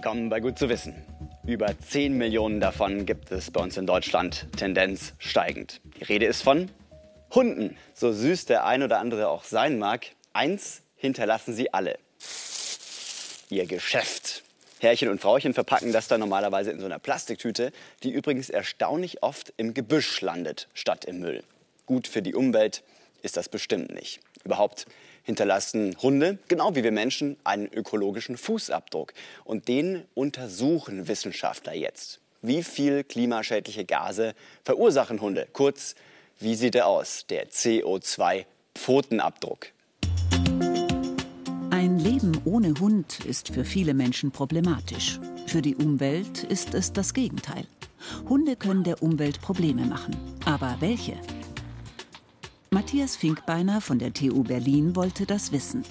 Willkommen bei Gut zu wissen. Über 10 Millionen davon gibt es bei uns in Deutschland, Tendenz steigend. Die Rede ist von Hunden. So süß der ein oder andere auch sein mag, eins hinterlassen sie alle. Ihr Geschäft. Herrchen und Frauchen verpacken das dann normalerweise in so einer Plastiktüte, die übrigens erstaunlich oft im Gebüsch landet, statt im Müll. Gut für die Umwelt ist das bestimmt nicht. Überhaupt hinterlassen Hunde, genau wie wir Menschen, einen ökologischen Fußabdruck. Und den untersuchen Wissenschaftler jetzt. Wie viel klimaschädliche Gase verursachen Hunde? Kurz, wie sieht er aus, der CO2-Pfotenabdruck? Ein Leben ohne Hund ist für viele Menschen problematisch. Für die Umwelt ist es das Gegenteil. Hunde können der Umwelt Probleme machen. Aber welche? Matthias Finkbeiner von der TU Berlin wollte das wissen.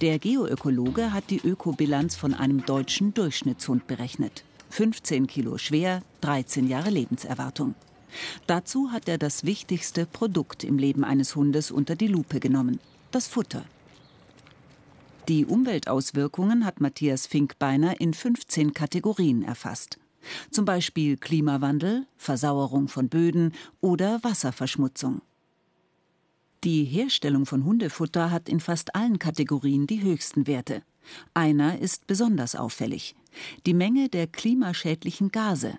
Der Geoökologe hat die Ökobilanz von einem deutschen Durchschnittshund berechnet. 15 Kilo schwer, 13 Jahre Lebenserwartung. Dazu hat er das wichtigste Produkt im Leben eines Hundes unter die Lupe genommen, das Futter. Die Umweltauswirkungen hat Matthias Finkbeiner in 15 Kategorien erfasst. Zum Beispiel Klimawandel, Versauerung von Böden oder Wasserverschmutzung. Die Herstellung von Hundefutter hat in fast allen Kategorien die höchsten Werte. Einer ist besonders auffällig. Die Menge der klimaschädlichen Gase.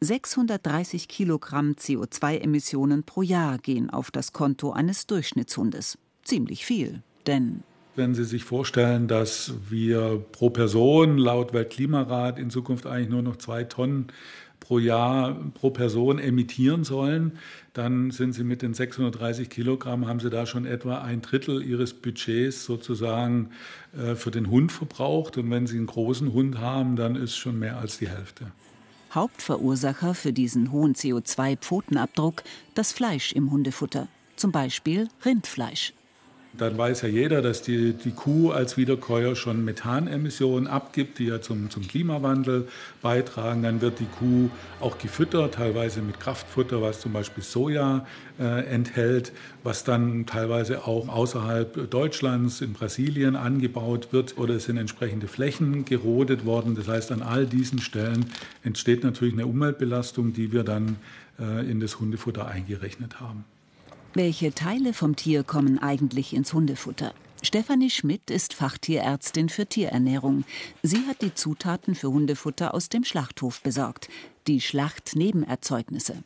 630 Kilogramm CO2-Emissionen pro Jahr gehen auf das Konto eines Durchschnittshundes. Ziemlich viel, denn wenn Sie sich vorstellen, dass wir pro Person laut Weltklimarat in Zukunft eigentlich nur noch zwei Tonnen pro Jahr pro Person emittieren sollen, dann sind sie mit den 630 Kilogramm, haben sie da schon etwa ein Drittel ihres Budgets sozusagen äh, für den Hund verbraucht. Und wenn sie einen großen Hund haben, dann ist schon mehr als die Hälfte. Hauptverursacher für diesen hohen CO2-Pfotenabdruck das Fleisch im Hundefutter, zum Beispiel Rindfleisch. Dann weiß ja jeder, dass die, die Kuh als Wiederkäuer schon Methanemissionen abgibt, die ja zum, zum Klimawandel beitragen. Dann wird die Kuh auch gefüttert, teilweise mit Kraftfutter, was zum Beispiel Soja äh, enthält, was dann teilweise auch außerhalb Deutschlands, in Brasilien angebaut wird oder es sind entsprechende Flächen gerodet worden. Das heißt, an all diesen Stellen entsteht natürlich eine Umweltbelastung, die wir dann äh, in das Hundefutter eingerechnet haben. Welche Teile vom Tier kommen eigentlich ins Hundefutter? Stefanie Schmidt ist Fachtierärztin für Tierernährung. Sie hat die Zutaten für Hundefutter aus dem Schlachthof besorgt. Die Schlachtnebenerzeugnisse.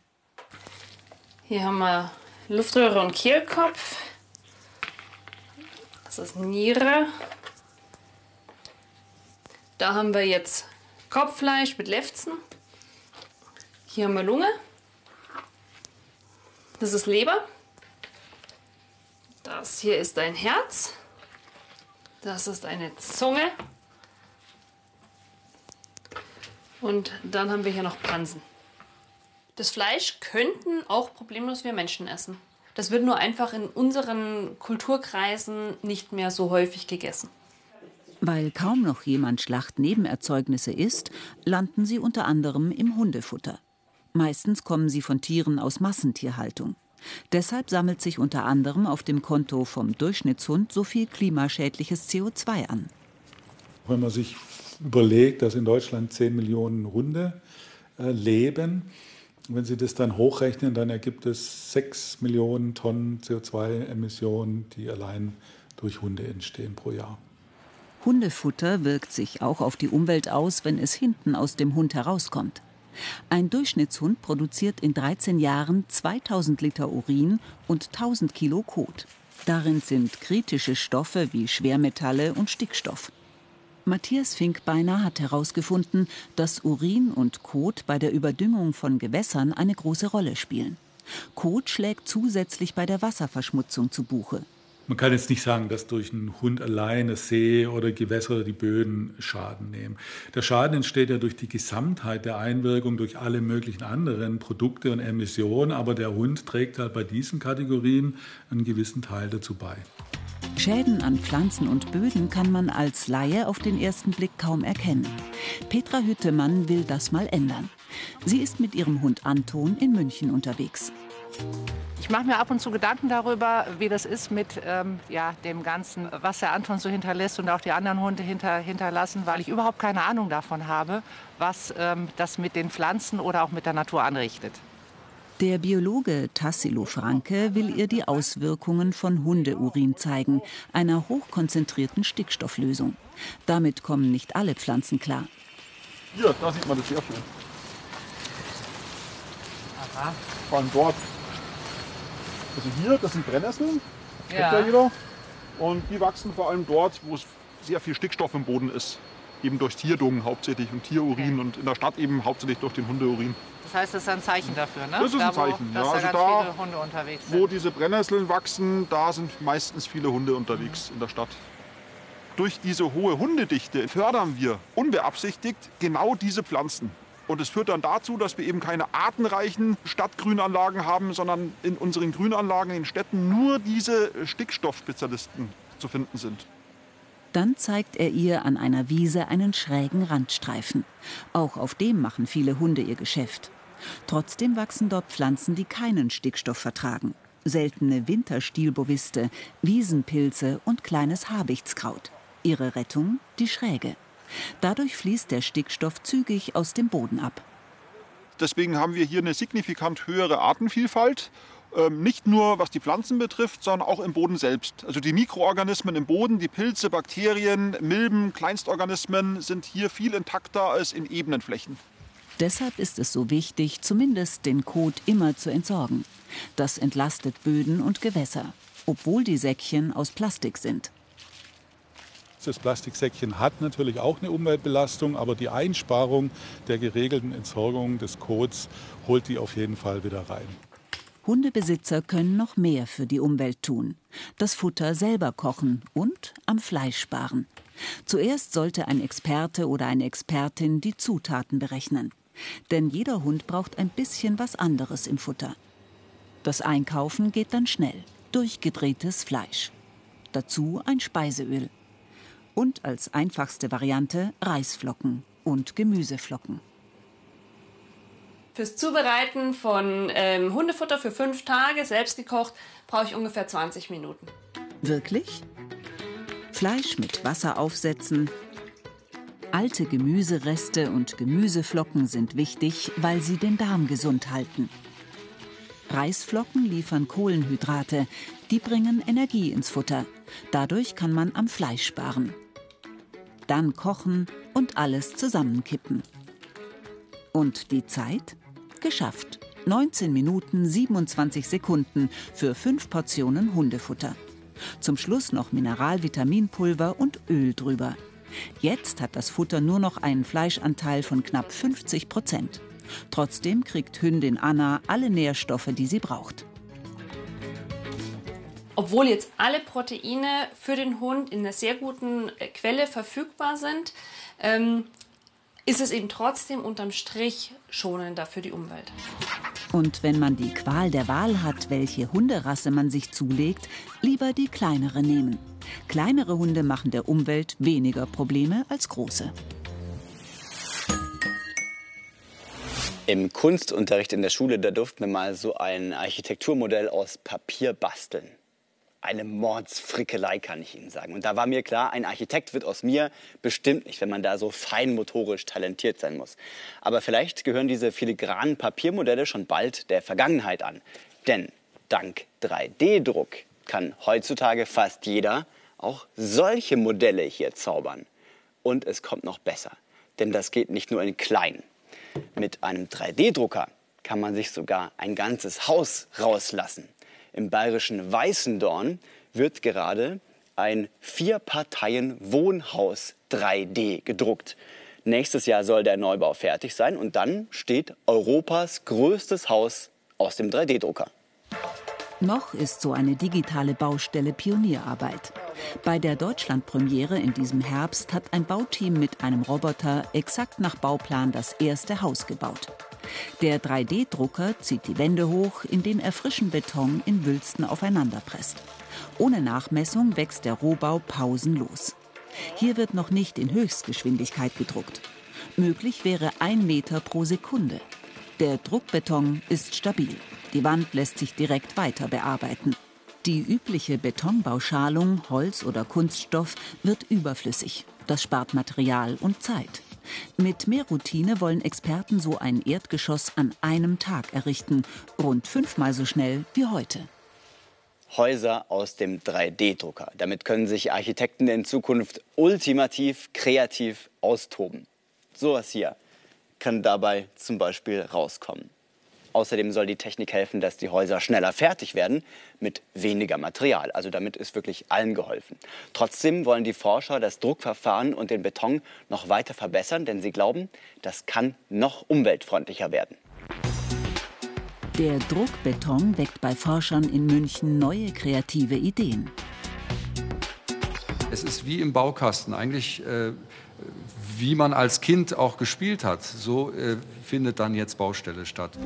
Hier haben wir Luftröhre und Kehlkopf. Das ist Niere. Da haben wir jetzt Kopffleisch mit Lefzen. Hier haben wir Lunge. Das ist Leber. Das hier ist ein Herz. Das ist eine Zunge. Und dann haben wir hier noch Pansen. Das Fleisch könnten auch problemlos wir Menschen essen. Das wird nur einfach in unseren Kulturkreisen nicht mehr so häufig gegessen. Weil kaum noch jemand Schlachtnebenerzeugnisse isst, landen sie unter anderem im Hundefutter. Meistens kommen sie von Tieren aus Massentierhaltung. Deshalb sammelt sich unter anderem auf dem Konto vom Durchschnittshund so viel klimaschädliches CO2 an. Wenn man sich überlegt, dass in Deutschland 10 Millionen Hunde äh, leben, wenn Sie das dann hochrechnen, dann ergibt es 6 Millionen Tonnen CO2-Emissionen, die allein durch Hunde entstehen pro Jahr. Hundefutter wirkt sich auch auf die Umwelt aus, wenn es hinten aus dem Hund herauskommt. Ein Durchschnittshund produziert in 13 Jahren 2000 Liter Urin und 1000 Kilo Kot. Darin sind kritische Stoffe wie Schwermetalle und Stickstoff. Matthias Finkbeiner hat herausgefunden, dass Urin und Kot bei der Überdüngung von Gewässern eine große Rolle spielen. Kot schlägt zusätzlich bei der Wasserverschmutzung zu Buche. Man kann jetzt nicht sagen, dass durch einen Hund alleine See oder Gewässer die Böden Schaden nehmen. Der Schaden entsteht ja durch die Gesamtheit der Einwirkung, durch alle möglichen anderen Produkte und Emissionen, aber der Hund trägt halt bei diesen Kategorien einen gewissen Teil dazu bei. Schäden an Pflanzen und Böden kann man als Laie auf den ersten Blick kaum erkennen. Petra Hüttemann will das mal ändern. Sie ist mit ihrem Hund Anton in München unterwegs. Ich mache mir ab und zu Gedanken darüber, wie das ist mit ähm, ja, dem Ganzen, was der Anton so hinterlässt und auch die anderen Hunde hinter, hinterlassen, weil ich überhaupt keine Ahnung davon habe, was ähm, das mit den Pflanzen oder auch mit der Natur anrichtet. Der Biologe Tassilo Franke will ihr die Auswirkungen von Hundeurin zeigen, einer hochkonzentrierten Stickstofflösung. Damit kommen nicht alle Pflanzen klar. Hier, da sieht man das sehr schön. Aha. Vor allem dort also hier, das sind Brennnesseln, ja. kennt ja jeder. Und die wachsen vor allem dort, wo es sehr viel Stickstoff im Boden ist. Eben durch Tierdungen hauptsächlich und Tierurin okay. und in der Stadt eben hauptsächlich durch den Hundeurin. Das heißt, das ist ein Zeichen dafür, ne? Das ist da, ein Zeichen, wo, ja. Also da, Hunde unterwegs sind. wo diese Brennnesseln wachsen, da sind meistens viele Hunde unterwegs mhm. in der Stadt. Durch diese hohe Hundedichte fördern wir unbeabsichtigt genau diese Pflanzen. Und es führt dann dazu, dass wir eben keine artenreichen Stadtgrünanlagen haben, sondern in unseren Grünanlagen in Städten nur diese Stickstoffspezialisten zu finden sind. Dann zeigt er ihr an einer Wiese einen schrägen Randstreifen. Auch auf dem machen viele Hunde ihr Geschäft. Trotzdem wachsen dort Pflanzen, die keinen Stickstoff vertragen. Seltene Winterstilboviste, Wiesenpilze und kleines Habichtskraut. Ihre Rettung die Schräge. Dadurch fließt der Stickstoff zügig aus dem Boden ab. Deswegen haben wir hier eine signifikant höhere Artenvielfalt. Ähm, nicht nur was die Pflanzen betrifft, sondern auch im Boden selbst. Also die Mikroorganismen im Boden, die Pilze, Bakterien, Milben, Kleinstorganismen sind hier viel intakter als in ebenen Flächen. Deshalb ist es so wichtig, zumindest den Kot immer zu entsorgen. Das entlastet Böden und Gewässer, obwohl die Säckchen aus Plastik sind. Das Plastiksäckchen hat natürlich auch eine Umweltbelastung, aber die Einsparung der geregelten Entsorgung des Kots holt die auf jeden Fall wieder rein. Hundebesitzer können noch mehr für die Umwelt tun. Das Futter selber kochen und am Fleisch sparen. Zuerst sollte ein Experte oder eine Expertin die Zutaten berechnen. Denn jeder Hund braucht ein bisschen was anderes im Futter. Das Einkaufen geht dann schnell. Durchgedrehtes Fleisch. Dazu ein Speiseöl und als einfachste Variante Reisflocken und Gemüseflocken. Fürs Zubereiten von ähm, Hundefutter für fünf Tage, selbst gekocht, brauche ich ungefähr 20 Minuten. Wirklich? Fleisch mit Wasser aufsetzen. Alte Gemüsereste und Gemüseflocken sind wichtig, weil sie den Darm gesund halten. Reisflocken liefern Kohlenhydrate, die bringen Energie ins Futter. Dadurch kann man am Fleisch sparen dann kochen und alles zusammenkippen. Und die Zeit? Geschafft. 19 Minuten 27 Sekunden für fünf Portionen Hundefutter. Zum Schluss noch Mineralvitaminpulver und Öl drüber. Jetzt hat das Futter nur noch einen Fleischanteil von knapp 50 Prozent. Trotzdem kriegt Hündin Anna alle Nährstoffe, die sie braucht obwohl jetzt alle Proteine für den Hund in einer sehr guten äh, Quelle verfügbar sind, ähm, ist es eben trotzdem unterm Strich schonender für die Umwelt. Und wenn man die Qual der Wahl hat, welche Hunderasse man sich zulegt, lieber die kleinere nehmen. Kleinere Hunde machen der Umwelt weniger Probleme als große. Im Kunstunterricht in der Schule, da durften wir mal so ein Architekturmodell aus Papier basteln eine Mordsfrickelei, kann ich Ihnen sagen. Und da war mir klar, ein Architekt wird aus mir bestimmt nicht, wenn man da so feinmotorisch talentiert sein muss. Aber vielleicht gehören diese filigranen Papiermodelle schon bald der Vergangenheit an. Denn dank 3D-Druck kann heutzutage fast jeder auch solche Modelle hier zaubern. Und es kommt noch besser, denn das geht nicht nur in klein. Mit einem 3D-Drucker kann man sich sogar ein ganzes Haus rauslassen. Im bayerischen Weißendorn wird gerade ein Vier-Parteien-Wohnhaus 3D gedruckt. Nächstes Jahr soll der Neubau fertig sein und dann steht Europas größtes Haus aus dem 3D-Drucker. Noch ist so eine digitale Baustelle Pionierarbeit. Bei der Deutschlandpremiere in diesem Herbst hat ein Bauteam mit einem Roboter exakt nach Bauplan das erste Haus gebaut. Der 3D-Drucker zieht die Wände hoch, indem er frischen Beton in Wülsten aufeinanderpresst. Ohne Nachmessung wächst der Rohbau pausenlos. Hier wird noch nicht in Höchstgeschwindigkeit gedruckt. Möglich wäre ein Meter pro Sekunde. Der Druckbeton ist stabil. Die Wand lässt sich direkt weiter bearbeiten. Die übliche Betonbauschalung, Holz oder Kunststoff, wird überflüssig. Das spart Material und Zeit. Mit mehr Routine wollen Experten so ein Erdgeschoss an einem Tag errichten, rund fünfmal so schnell wie heute. Häuser aus dem 3D-Drucker. Damit können sich Architekten in Zukunft ultimativ kreativ austoben. Sowas hier kann dabei zum Beispiel rauskommen. Außerdem soll die Technik helfen, dass die Häuser schneller fertig werden mit weniger Material. Also damit ist wirklich allen geholfen. Trotzdem wollen die Forscher das Druckverfahren und den Beton noch weiter verbessern, denn sie glauben, das kann noch umweltfreundlicher werden. Der Druckbeton weckt bei Forschern in München neue kreative Ideen. Es ist wie im Baukasten. Eigentlich äh, wie man als Kind auch gespielt hat. So äh, findet dann jetzt Baustelle statt.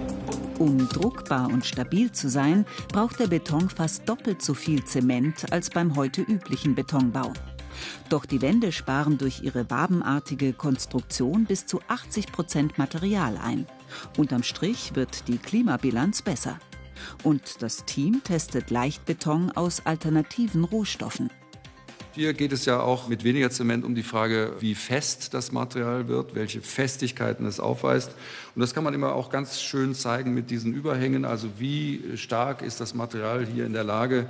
Um druckbar und stabil zu sein, braucht der Beton fast doppelt so viel Zement als beim heute üblichen Betonbau. Doch die Wände sparen durch ihre wabenartige Konstruktion bis zu 80 Prozent Material ein. Unterm Strich wird die Klimabilanz besser. Und das Team testet Leichtbeton aus alternativen Rohstoffen. Hier geht es ja auch mit weniger Zement um die Frage, wie fest das Material wird, welche Festigkeiten es aufweist. Und das kann man immer auch ganz schön zeigen mit diesen Überhängen. Also wie stark ist das Material hier in der Lage,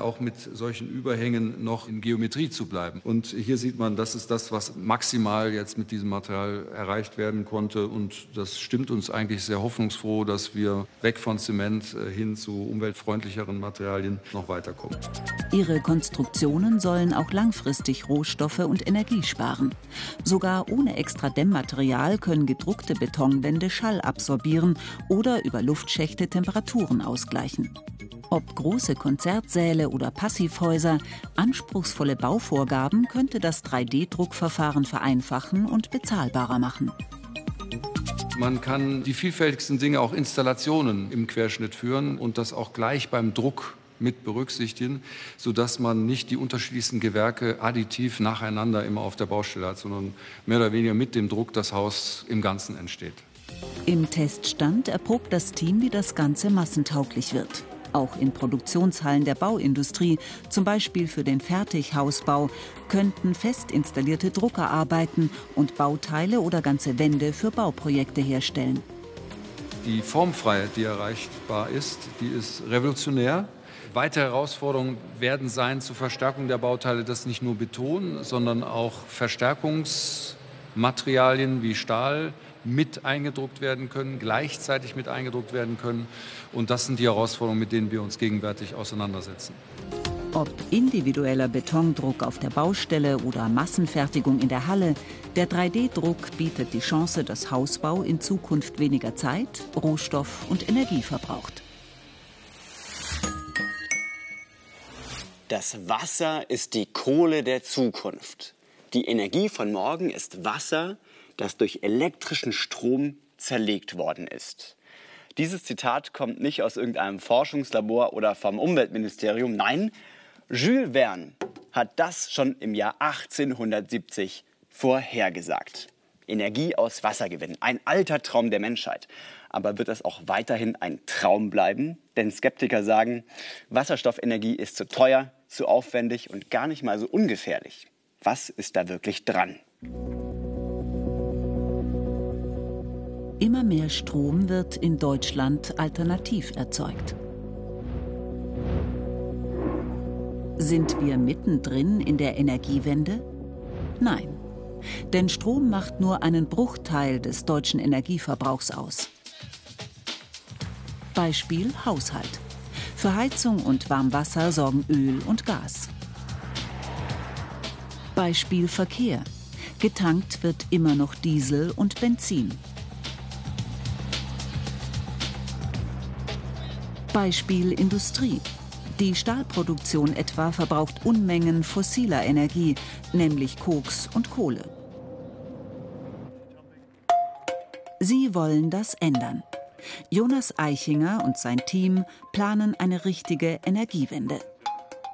auch mit solchen Überhängen noch in Geometrie zu bleiben. Und hier sieht man, das ist das, was maximal jetzt mit diesem Material erreicht werden konnte. Und das stimmt uns eigentlich sehr hoffnungsfroh, dass wir weg von Zement äh, hin zu umweltfreundlicheren Materialien noch weiterkommen. Ihre Konstruktionen sollen auch langfristig Rohstoffe und Energie sparen. Sogar ohne extra Dämmmaterial können gedruckte Betonwände Schall absorbieren oder über Luftschächte Temperaturen ausgleichen. Ob große Konzertsäle oder Passivhäuser, anspruchsvolle Bauvorgaben könnte das 3D-Druckverfahren vereinfachen und bezahlbarer machen. Man kann die vielfältigsten Dinge, auch Installationen im Querschnitt führen und das auch gleich beim Druck mit berücksichtigen, sodass man nicht die unterschiedlichsten Gewerke additiv nacheinander immer auf der Baustelle hat, sondern mehr oder weniger mit dem Druck das Haus im Ganzen entsteht. Im Teststand erprobt das Team, wie das Ganze massentauglich wird. Auch in Produktionshallen der Bauindustrie, zum Beispiel für den Fertighausbau, könnten fest installierte Drucker arbeiten und Bauteile oder ganze Wände für Bauprojekte herstellen. Die Formfreiheit, die erreichbar ist, die ist revolutionär. Weitere Herausforderungen werden sein zur Verstärkung der Bauteile, das nicht nur Beton, sondern auch Verstärkungsmaterialien wie Stahl mit eingedruckt werden können, gleichzeitig mit eingedruckt werden können. Und das sind die Herausforderungen, mit denen wir uns gegenwärtig auseinandersetzen. Ob individueller Betondruck auf der Baustelle oder Massenfertigung in der Halle, der 3D-Druck bietet die Chance, dass Hausbau in Zukunft weniger Zeit, Rohstoff und Energie verbraucht. Das Wasser ist die Kohle der Zukunft. Die Energie von morgen ist Wasser, das durch elektrischen Strom zerlegt worden ist. Dieses Zitat kommt nicht aus irgendeinem Forschungslabor oder vom Umweltministerium. Nein, Jules Verne hat das schon im Jahr 1870 vorhergesagt. Energie aus Wasser gewinnen, ein alter Traum der Menschheit. Aber wird das auch weiterhin ein Traum bleiben? Denn Skeptiker sagen, Wasserstoffenergie ist zu teuer, zu aufwendig und gar nicht mal so ungefährlich. Was ist da wirklich dran? Immer mehr Strom wird in Deutschland alternativ erzeugt. Sind wir mittendrin in der Energiewende? Nein. Denn Strom macht nur einen Bruchteil des deutschen Energieverbrauchs aus. Beispiel Haushalt. Für Heizung und Warmwasser sorgen Öl und Gas. Beispiel Verkehr. Getankt wird immer noch Diesel und Benzin. Beispiel Industrie. Die Stahlproduktion etwa verbraucht Unmengen fossiler Energie, nämlich Koks und Kohle. Sie wollen das ändern. Jonas Eichinger und sein Team planen eine richtige Energiewende.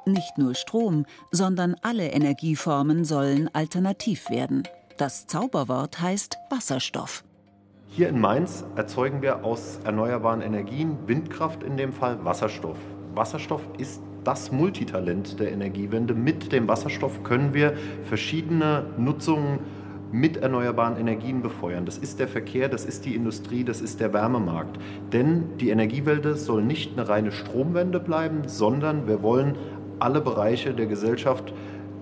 Nicht nur Strom, sondern alle Energieformen sollen alternativ werden. Das Zauberwort heißt Wasserstoff. Hier in Mainz erzeugen wir aus erneuerbaren Energien, Windkraft in dem Fall, Wasserstoff. Wasserstoff ist das Multitalent der Energiewende. Mit dem Wasserstoff können wir verschiedene Nutzungen mit erneuerbaren Energien befeuern. Das ist der Verkehr, das ist die Industrie, das ist der Wärmemarkt. Denn die Energiewende soll nicht eine reine Stromwende bleiben, sondern wir wollen alle Bereiche der Gesellschaft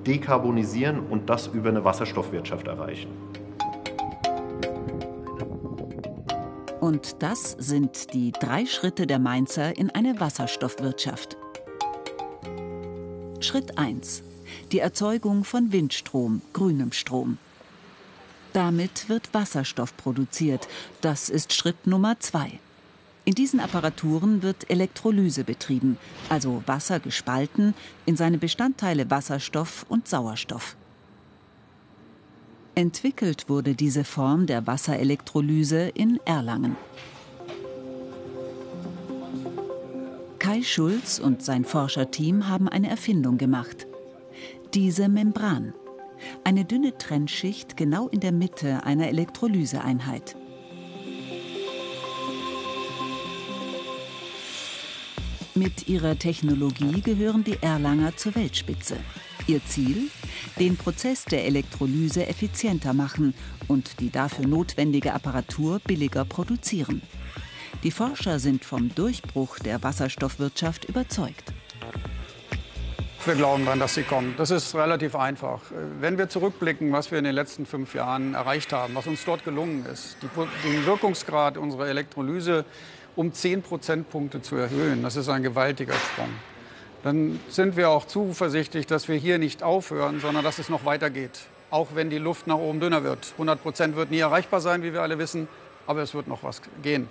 dekarbonisieren und das über eine Wasserstoffwirtschaft erreichen. Und das sind die drei Schritte der Mainzer in eine Wasserstoffwirtschaft. Schritt 1. Die Erzeugung von Windstrom, grünem Strom. Damit wird Wasserstoff produziert. Das ist Schritt Nummer 2. In diesen Apparaturen wird Elektrolyse betrieben, also Wasser gespalten in seine Bestandteile Wasserstoff und Sauerstoff. Entwickelt wurde diese Form der Wasserelektrolyse in Erlangen. Kai Schulz und sein Forscherteam haben eine Erfindung gemacht. Diese Membran. Eine dünne Trennschicht genau in der Mitte einer Elektrolyseeinheit. Mit ihrer Technologie gehören die Erlanger zur Weltspitze. Ihr Ziel? Den Prozess der Elektrolyse effizienter machen und die dafür notwendige Apparatur billiger produzieren. Die Forscher sind vom Durchbruch der Wasserstoffwirtschaft überzeugt. Wir glauben daran, dass sie kommen. Das ist relativ einfach. Wenn wir zurückblicken, was wir in den letzten fünf Jahren erreicht haben, was uns dort gelungen ist, den Wirkungsgrad unserer Elektrolyse um 10 Prozentpunkte zu erhöhen, das ist ein gewaltiger Sprung dann sind wir auch zuversichtlich, dass wir hier nicht aufhören, sondern dass es noch weitergeht. Auch wenn die Luft nach oben dünner wird. 100 Prozent wird nie erreichbar sein, wie wir alle wissen, aber es wird noch was gehen.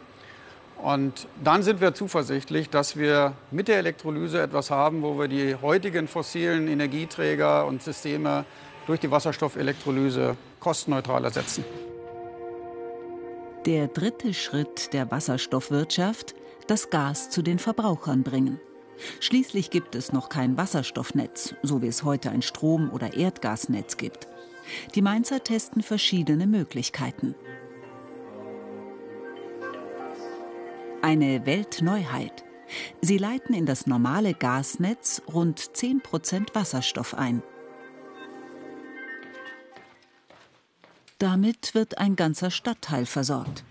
Und dann sind wir zuversichtlich, dass wir mit der Elektrolyse etwas haben, wo wir die heutigen fossilen Energieträger und Systeme durch die Wasserstoffelektrolyse kostenneutral ersetzen. Der dritte Schritt der Wasserstoffwirtschaft, das Gas zu den Verbrauchern bringen. Schließlich gibt es noch kein Wasserstoffnetz, so wie es heute ein Strom- oder Erdgasnetz gibt. Die Mainzer testen verschiedene Möglichkeiten. Eine Weltneuheit. Sie leiten in das normale Gasnetz rund 10% Wasserstoff ein. Damit wird ein ganzer Stadtteil versorgt.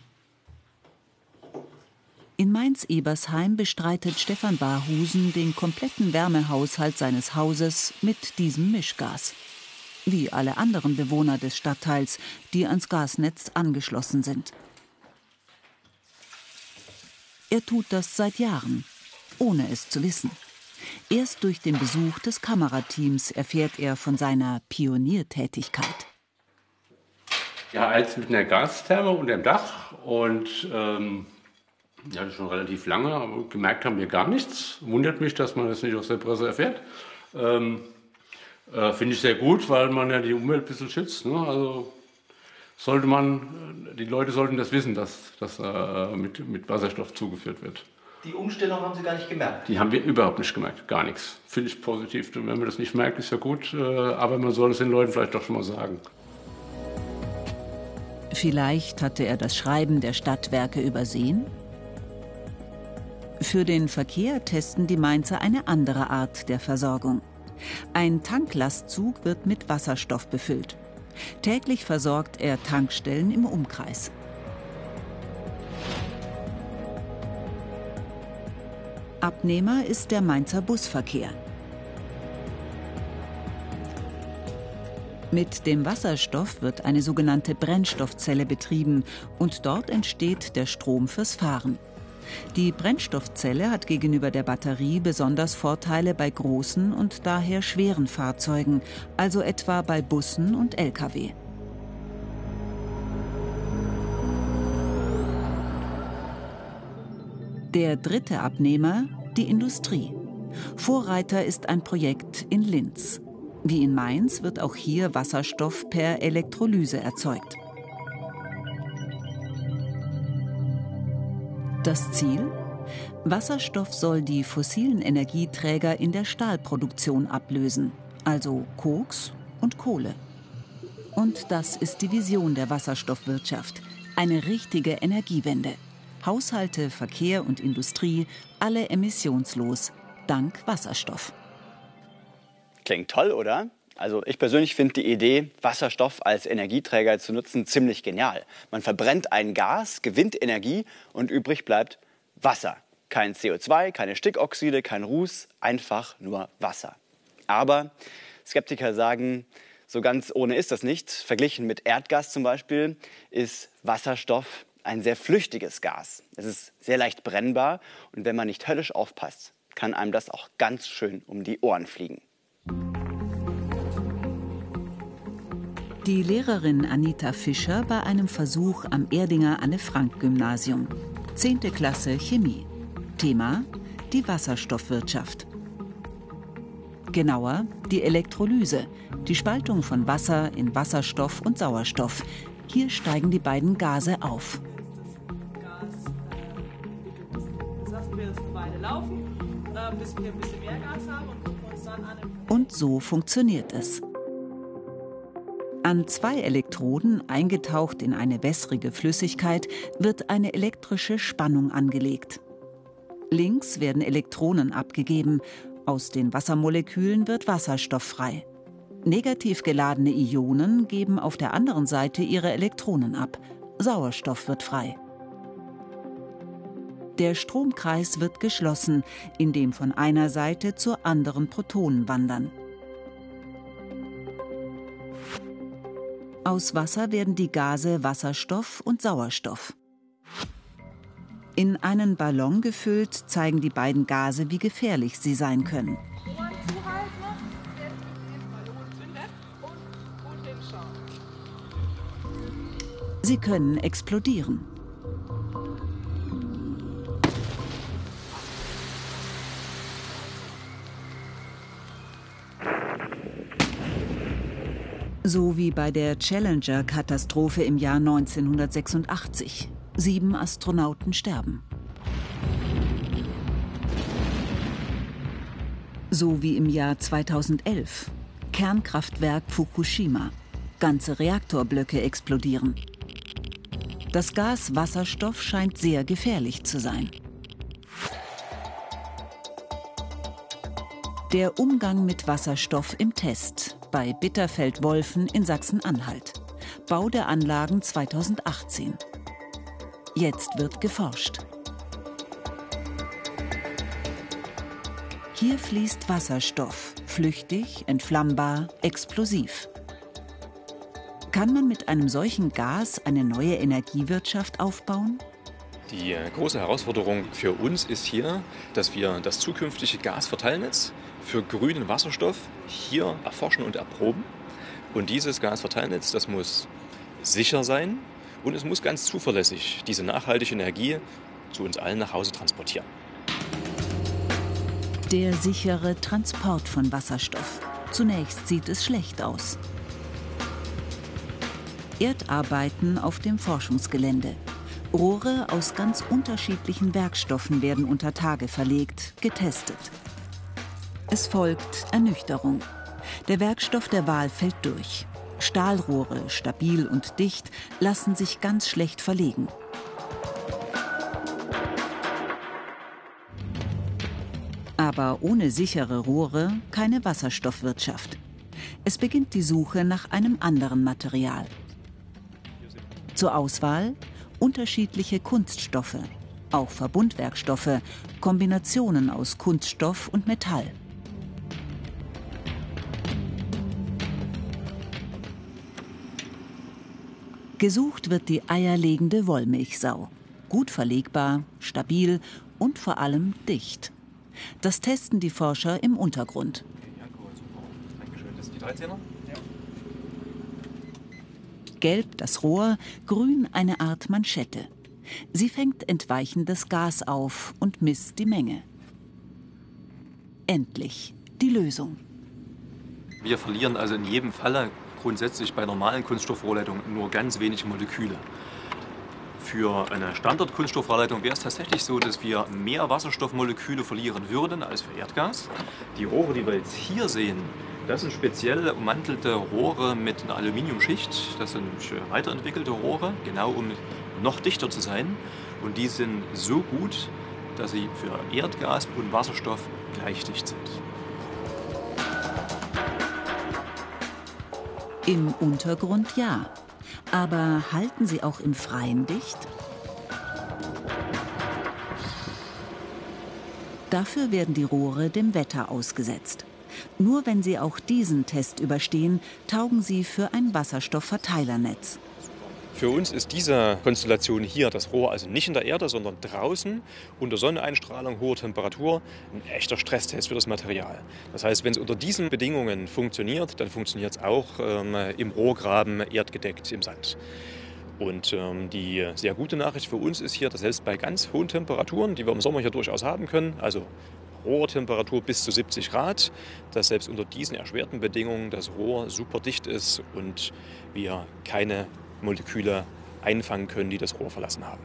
In Mainz-Ebersheim bestreitet Stefan Barhusen den kompletten Wärmehaushalt seines Hauses mit diesem Mischgas. Wie alle anderen Bewohner des Stadtteils, die ans Gasnetz angeschlossen sind. Er tut das seit Jahren, ohne es zu wissen. Erst durch den Besuch des Kamerateams erfährt er von seiner Pioniertätigkeit. Ja, als mit einer Gastherme unter dem Dach und ähm ja, schon relativ lange, aber gemerkt haben wir gar nichts. Wundert mich, dass man das nicht aus der Presse erfährt. Ähm, äh, Finde ich sehr gut, weil man ja die Umwelt ein bisschen schützt. Ne? Also sollte man, die Leute sollten das wissen, dass das äh, mit, mit Wasserstoff zugeführt wird. Die Umstellung haben Sie gar nicht gemerkt? Die haben wir überhaupt nicht gemerkt, gar nichts. Finde ich positiv. Und wenn man das nicht merkt, ist ja gut, äh, aber man soll es den Leuten vielleicht doch schon mal sagen. Vielleicht hatte er das Schreiben der Stadtwerke übersehen? Für den Verkehr testen die Mainzer eine andere Art der Versorgung. Ein Tanklastzug wird mit Wasserstoff befüllt. Täglich versorgt er Tankstellen im Umkreis. Abnehmer ist der Mainzer Busverkehr. Mit dem Wasserstoff wird eine sogenannte Brennstoffzelle betrieben und dort entsteht der Strom fürs Fahren. Die Brennstoffzelle hat gegenüber der Batterie besonders Vorteile bei großen und daher schweren Fahrzeugen, also etwa bei Bussen und Lkw. Der dritte Abnehmer, die Industrie. Vorreiter ist ein Projekt in Linz. Wie in Mainz wird auch hier Wasserstoff per Elektrolyse erzeugt. Das Ziel? Wasserstoff soll die fossilen Energieträger in der Stahlproduktion ablösen, also Koks und Kohle. Und das ist die Vision der Wasserstoffwirtschaft. Eine richtige Energiewende. Haushalte, Verkehr und Industrie, alle emissionslos, dank Wasserstoff. Klingt toll, oder? Also ich persönlich finde die Idee, Wasserstoff als Energieträger zu nutzen, ziemlich genial. Man verbrennt ein Gas, gewinnt Energie und übrig bleibt Wasser. Kein CO2, keine Stickoxide, kein Ruß, einfach nur Wasser. Aber Skeptiker sagen, so ganz ohne ist das nicht. Verglichen mit Erdgas zum Beispiel ist Wasserstoff ein sehr flüchtiges Gas. Es ist sehr leicht brennbar und wenn man nicht höllisch aufpasst, kann einem das auch ganz schön um die Ohren fliegen. Die Lehrerin Anita Fischer bei einem Versuch am Erdinger Anne-Frank-Gymnasium. 10. Klasse Chemie. Thema: die Wasserstoffwirtschaft. Genauer die Elektrolyse, die Spaltung von Wasser in Wasserstoff und Sauerstoff. Hier steigen die beiden Gase auf. Und so funktioniert es. An zwei Elektroden, eingetaucht in eine wässrige Flüssigkeit, wird eine elektrische Spannung angelegt. Links werden Elektronen abgegeben, aus den Wassermolekülen wird Wasserstoff frei. Negativ geladene Ionen geben auf der anderen Seite ihre Elektronen ab. Sauerstoff wird frei. Der Stromkreis wird geschlossen, indem von einer Seite zur anderen Protonen wandern. Aus Wasser werden die Gase Wasserstoff und Sauerstoff. In einen Ballon gefüllt zeigen die beiden Gase, wie gefährlich sie sein können. Sie können explodieren. So wie bei der Challenger-Katastrophe im Jahr 1986. Sieben Astronauten sterben. So wie im Jahr 2011. Kernkraftwerk Fukushima. Ganze Reaktorblöcke explodieren. Das Gas Wasserstoff scheint sehr gefährlich zu sein. Der Umgang mit Wasserstoff im Test bei Bitterfeld-Wolfen in Sachsen-Anhalt. Bau der Anlagen 2018. Jetzt wird geforscht. Hier fließt Wasserstoff, flüchtig, entflammbar, explosiv. Kann man mit einem solchen Gas eine neue Energiewirtschaft aufbauen? Die äh, große Herausforderung für uns ist hier, dass wir das zukünftige Gasverteilnetz für grünen Wasserstoff hier erforschen und erproben. Und dieses Gasverteilnetz, das muss sicher sein und es muss ganz zuverlässig diese nachhaltige Energie zu uns allen nach Hause transportieren. Der sichere Transport von Wasserstoff. Zunächst sieht es schlecht aus. Erdarbeiten auf dem Forschungsgelände. Rohre aus ganz unterschiedlichen Werkstoffen werden unter Tage verlegt, getestet. Es folgt Ernüchterung. Der Werkstoff der Wahl fällt durch. Stahlrohre, stabil und dicht, lassen sich ganz schlecht verlegen. Aber ohne sichere Rohre keine Wasserstoffwirtschaft. Es beginnt die Suche nach einem anderen Material. Zur Auswahl unterschiedliche Kunststoffe, auch Verbundwerkstoffe, Kombinationen aus Kunststoff und Metall. Gesucht wird die eierlegende Wollmilchsau. Gut verlegbar, stabil und vor allem dicht. Das testen die Forscher im Untergrund. Gelb das Rohr, grün eine Art Manschette. Sie fängt entweichendes Gas auf und misst die Menge. Endlich die Lösung. Wir verlieren also in jedem Falle grundsätzlich bei normalen Kunststoffrohrleitungen nur ganz wenig Moleküle. Für eine Standard-Kunststoffrohrleitung wäre es tatsächlich so, dass wir mehr Wasserstoffmoleküle verlieren würden als für Erdgas. Die Rohre, die wir jetzt hier sehen, das sind speziell ummantelte Rohre mit einer Aluminiumschicht. Das sind weiterentwickelte Rohre, genau um noch dichter zu sein. Und die sind so gut, dass sie für Erdgas und Wasserstoff gleich dicht sind. Im Untergrund ja. Aber halten sie auch im Freien dicht? Dafür werden die Rohre dem Wetter ausgesetzt. Nur wenn sie auch diesen Test überstehen, taugen sie für ein Wasserstoffverteilernetz. Für uns ist diese Konstellation hier, das Rohr also nicht in der Erde, sondern draußen unter Sonneneinstrahlung, hoher Temperatur, ein echter Stresstest für das Material. Das heißt, wenn es unter diesen Bedingungen funktioniert, dann funktioniert es auch ähm, im Rohrgraben erdgedeckt im Sand. Und ähm, die sehr gute Nachricht für uns ist hier, dass selbst bei ganz hohen Temperaturen, die wir im Sommer hier durchaus haben können, also Rohrtemperatur bis zu 70 Grad, dass selbst unter diesen erschwerten Bedingungen das Rohr super dicht ist und wir keine Moleküle einfangen können, die das Rohr verlassen haben.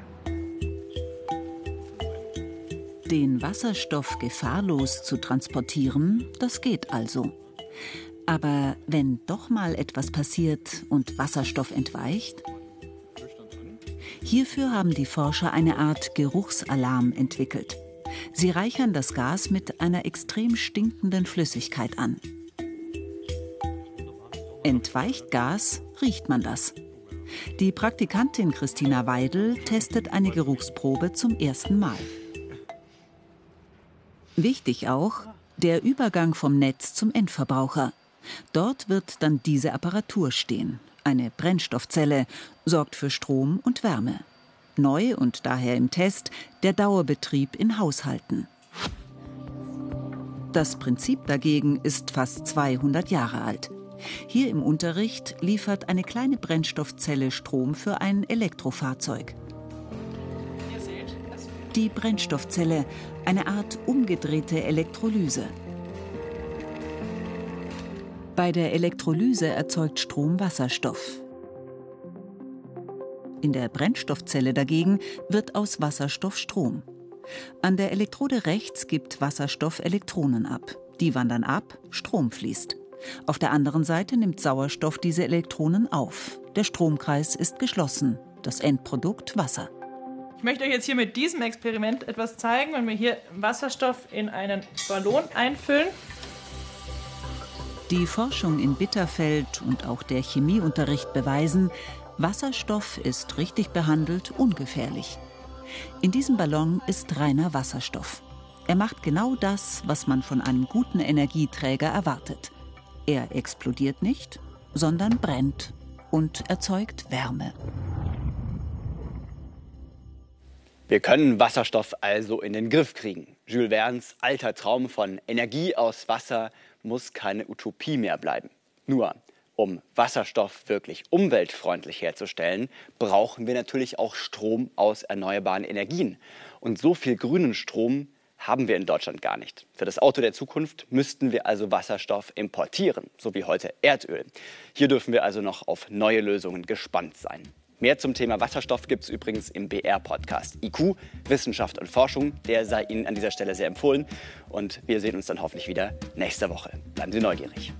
Den Wasserstoff gefahrlos zu transportieren, das geht also. Aber wenn doch mal etwas passiert und Wasserstoff entweicht? Hierfür haben die Forscher eine Art Geruchsalarm entwickelt. Sie reichern das Gas mit einer extrem stinkenden Flüssigkeit an. Entweicht Gas, riecht man das. Die Praktikantin Christina Weidel testet eine Geruchsprobe zum ersten Mal. Wichtig auch der Übergang vom Netz zum Endverbraucher. Dort wird dann diese Apparatur stehen. Eine Brennstoffzelle sorgt für Strom und Wärme. Neu und daher im Test der Dauerbetrieb in Haushalten. Das Prinzip dagegen ist fast 200 Jahre alt. Hier im Unterricht liefert eine kleine Brennstoffzelle Strom für ein Elektrofahrzeug. Die Brennstoffzelle, eine Art umgedrehte Elektrolyse. Bei der Elektrolyse erzeugt Strom Wasserstoff. In der Brennstoffzelle dagegen wird aus Wasserstoff Strom. An der Elektrode rechts gibt Wasserstoff Elektronen ab. Die wandern ab, Strom fließt. Auf der anderen Seite nimmt Sauerstoff diese Elektronen auf. Der Stromkreis ist geschlossen. Das Endprodukt Wasser. Ich möchte euch jetzt hier mit diesem Experiment etwas zeigen, wenn wir hier Wasserstoff in einen Ballon einfüllen. Die Forschung in Bitterfeld und auch der Chemieunterricht beweisen, Wasserstoff ist richtig behandelt ungefährlich. In diesem Ballon ist reiner Wasserstoff. Er macht genau das, was man von einem guten Energieträger erwartet. Er explodiert nicht, sondern brennt und erzeugt Wärme. Wir können Wasserstoff also in den Griff kriegen. Jules Verne's alter Traum von Energie aus Wasser muss keine Utopie mehr bleiben. Nur, um Wasserstoff wirklich umweltfreundlich herzustellen, brauchen wir natürlich auch Strom aus erneuerbaren Energien. Und so viel grünen Strom haben wir in Deutschland gar nicht. Für das Auto der Zukunft müssten wir also Wasserstoff importieren, so wie heute Erdöl. Hier dürfen wir also noch auf neue Lösungen gespannt sein. Mehr zum Thema Wasserstoff gibt es übrigens im BR-Podcast IQ, Wissenschaft und Forschung. Der sei Ihnen an dieser Stelle sehr empfohlen. Und wir sehen uns dann hoffentlich wieder nächste Woche. Bleiben Sie neugierig.